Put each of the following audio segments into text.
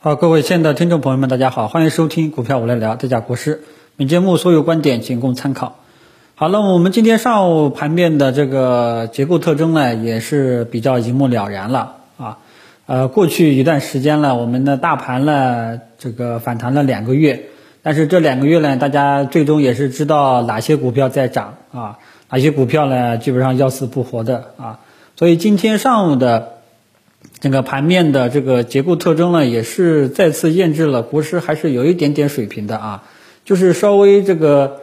好，各位亲爱的听众朋友们，大家好，欢迎收听股票我来聊，这家国师。本节目所有观点仅供参考。好，那我们今天上午盘面的这个结构特征呢，也是比较一目了然了啊。呃，过去一段时间了，我们的大盘呢，这个反弹了两个月，但是这两个月呢，大家最终也是知道哪些股票在涨啊，哪些股票呢，基本上要死不活的啊。所以今天上午的。整个盘面的这个结构特征呢，也是再次验证了国师还是有一点点水平的啊，就是稍微这个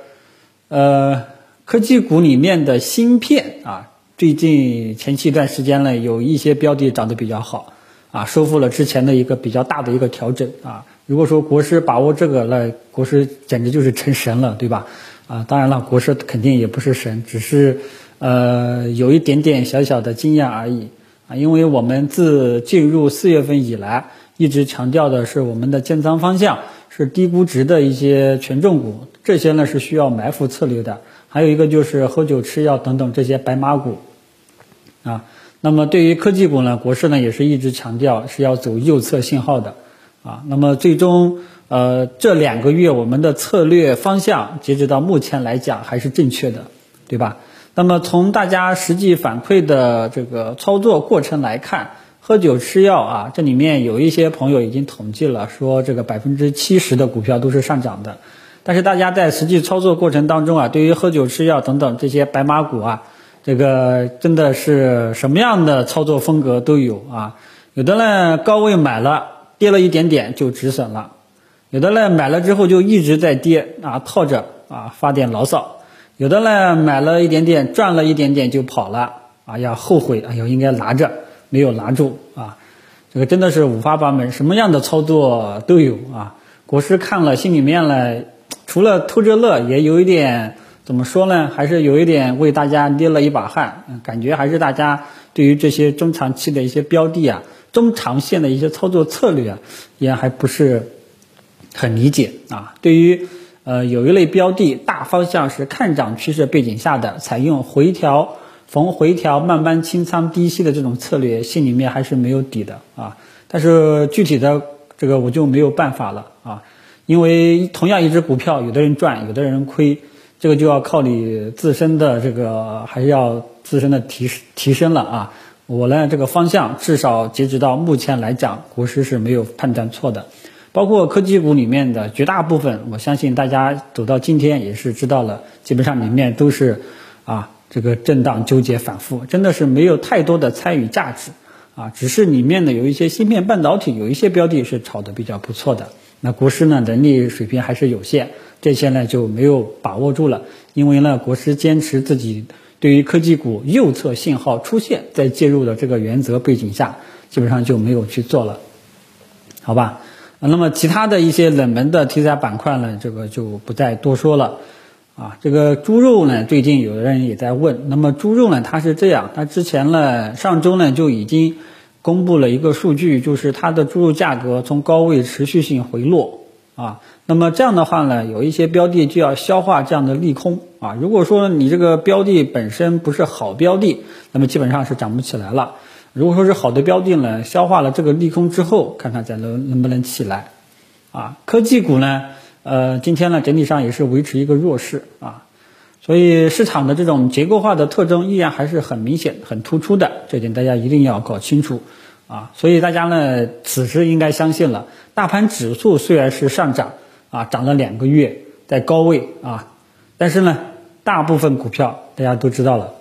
呃科技股里面的芯片啊，最近前期一段时间呢，有一些标的涨得比较好啊，收复了之前的一个比较大的一个调整啊。如果说国师把握这个，那国师简直就是成神了，对吧？啊，当然了，国师肯定也不是神，只是呃有一点点小小的经验而已。啊，因为我们自进入四月份以来，一直强调的是我们的建仓方向是低估值的一些权重股，这些呢是需要埋伏策略的。还有一个就是喝酒吃药等等这些白马股，啊，那么对于科技股呢，国师呢也是一直强调是要走右侧信号的，啊，那么最终呃这两个月我们的策略方向，截止到目前来讲还是正确的，对吧？那么从大家实际反馈的这个操作过程来看，喝酒吃药啊，这里面有一些朋友已经统计了，说这个百分之七十的股票都是上涨的。但是大家在实际操作过程当中啊，对于喝酒吃药等等这些白马股啊，这个真的是什么样的操作风格都有啊。有的呢高位买了，跌了一点点就止损了；有的呢买了之后就一直在跌啊，套着啊发点牢骚。有的呢，买了一点点，赚了一点点就跑了，哎呀，后悔，哎呦，应该拿着，没有拿住啊，这个真的是五花八门，什么样的操作都有啊。国师看了，心里面呢，除了偷着乐，也有一点怎么说呢，还是有一点为大家捏了一把汗，感觉还是大家对于这些中长期的一些标的啊，中长线的一些操作策略啊，也还不是很理解啊，对于。呃，有一类标的，大方向是看涨趋势背景下的，采用回调逢回调慢慢清仓低吸的这种策略，心里面还是没有底的啊。但是具体的这个我就没有办法了啊，因为同样一只股票，有的人赚，有的人亏，这个就要靠你自身的这个还是要自身的提提升了啊。我呢，这个方向至少截止到目前来讲，国师是没有判断错的。包括科技股里面的绝大部分，我相信大家走到今天也是知道了，基本上里面都是啊这个震荡纠结反复，真的是没有太多的参与价值啊，只是里面呢有一些芯片半导体有一些标的是炒的比较不错的，那国师呢能力水平还是有限，这些呢就没有把握住了，因为呢国师坚持自己对于科技股右侧信号出现再介入的这个原则背景下，基本上就没有去做了，好吧？那么其他的一些冷门的题材板块呢，这个就不再多说了，啊，这个猪肉呢，最近有的人也在问，那么猪肉呢，它是这样，它之前呢，上周呢就已经公布了一个数据，就是它的猪肉价格从高位持续性回落，啊，那么这样的话呢，有一些标的就要消化这样的利空，啊，如果说你这个标的本身不是好标的，那么基本上是涨不起来了。如果说是好的标的呢，消化了这个利空之后，看看再能能不能起来，啊，科技股呢，呃，今天呢整体上也是维持一个弱势啊，所以市场的这种结构化的特征依然还是很明显、很突出的，这点大家一定要搞清楚啊。所以大家呢，此时应该相信了，大盘指数虽然是上涨啊，涨了两个月，在高位啊，但是呢，大部分股票大家都知道了，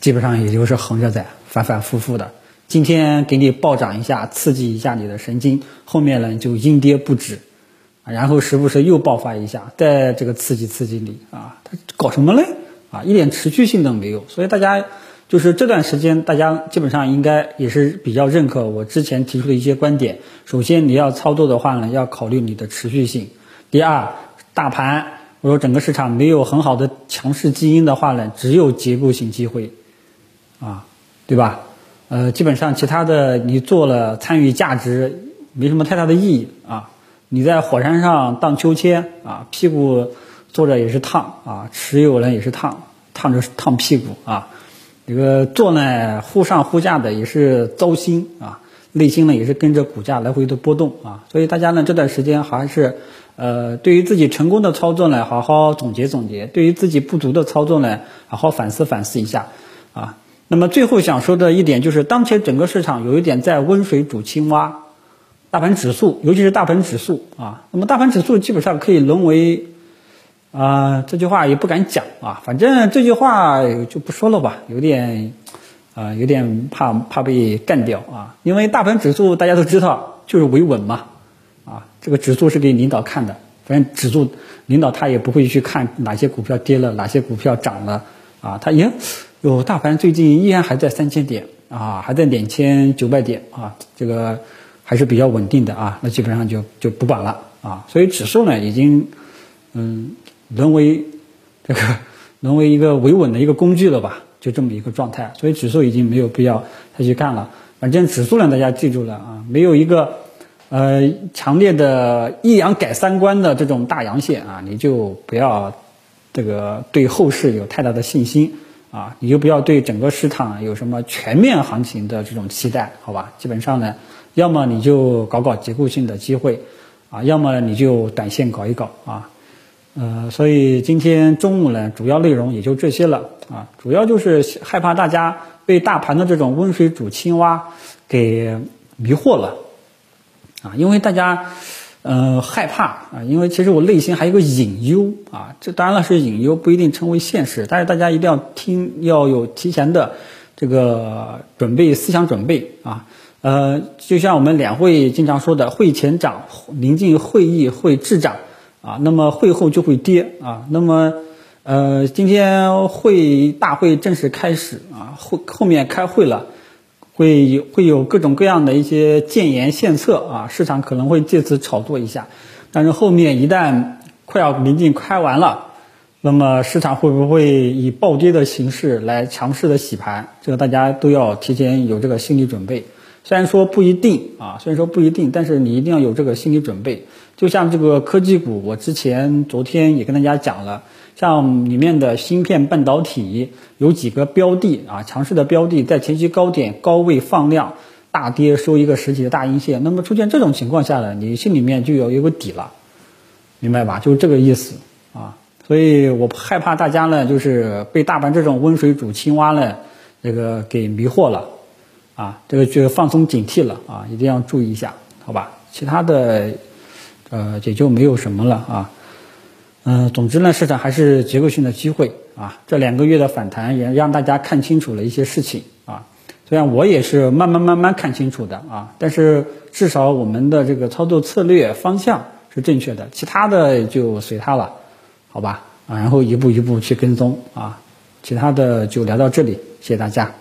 基本上也就是横着在。反反复复的，今天给你暴涨一下，刺激一下你的神经，后面呢就阴跌不止，然后时不时又爆发一下，再这个刺激刺激你啊，他搞什么嘞？啊，一点持续性都没有。所以大家就是这段时间，大家基本上应该也是比较认可我之前提出的一些观点。首先你要操作的话呢，要考虑你的持续性。第二，大盘我说整个市场没有很好的强势基因的话呢，只有结构性机会，啊。对吧？呃，基本上其他的你做了参与价值没什么太大的意义啊。你在火山上荡秋千啊，屁股坐着也是烫啊，持有人也是烫，烫着烫屁股啊。这个做呢忽上忽下的也是糟心啊。内心呢也是跟着股价来回的波动啊，所以大家呢这段时间还是呃对于自己成功的操作呢好好总结总结，对于自己不足的操作呢好好反思反思一下啊。那么最后想说的一点就是，当前整个市场有一点在温水煮青蛙，大盘指数尤其是大盘指数啊，那么大盘指数基本上可以沦为啊这句话也不敢讲啊，反正这句话就不说了吧，有点。啊，有点怕怕被干掉啊，因为大盘指数大家都知道就是维稳嘛，啊，这个指数是给领导看的，反正指数领导他也不会去看哪些股票跌了，哪些股票涨了，啊，他也，有大盘最近依然还在三千点啊，还在两千九百点啊，这个还是比较稳定的啊，那基本上就就不管了啊，所以指数呢已经嗯沦为这个 沦为一个维稳的一个工具了吧。就这么一个状态，所以指数已经没有必要再去干了。反正指数呢，大家记住了啊，没有一个呃强烈的一阳改三观的这种大阳线啊，你就不要这个对后市有太大的信心啊，你就不要对整个市场有什么全面行情的这种期待，好吧？基本上呢，要么你就搞搞结构性的机会啊，要么你就短线搞一搞啊。呃，所以今天中午呢，主要内容也就这些了啊，主要就是害怕大家被大盘的这种温水煮青蛙给迷惑了啊，因为大家呃害怕啊，因为其实我内心还有个隐忧啊，这当然了是隐忧，不一定成为现实，但是大家一定要听，要有提前的这个准备思想准备啊，呃，就像我们两会经常说的，会前涨，临近会议会滞涨。啊，那么会后就会跌啊，那么，呃，今天会大会正式开始啊，后后面开会了，会有会有各种各样的一些建言献策啊，市场可能会借此炒作一下，但是后面一旦快要临近开完了，那么市场会不会以暴跌的形式来强势的洗盘？这个大家都要提前有这个心理准备。虽然说不一定啊，虽然说不一定，但是你一定要有这个心理准备。就像这个科技股，我之前昨天也跟大家讲了，像里面的芯片半导体有几个标的啊，强势的标的在前期高点高位放量大跌收一个实体的大阴线，那么出现这种情况下呢，你心里面就要有个底了，明白吧？就是这个意思啊。所以我害怕大家呢，就是被大盘这种温水煮青蛙呢，这个给迷惑了。啊，这个就放松警惕了啊，一定要注意一下，好吧？其他的，呃，也就没有什么了啊。嗯，总之呢，市场还是结构性的机会啊。这两个月的反弹也让大家看清楚了一些事情啊。虽然我也是慢慢慢慢看清楚的啊，但是至少我们的这个操作策略方向是正确的，其他的就随他了，好吧？啊，然后一步一步去跟踪啊。其他的就聊到这里，谢谢大家。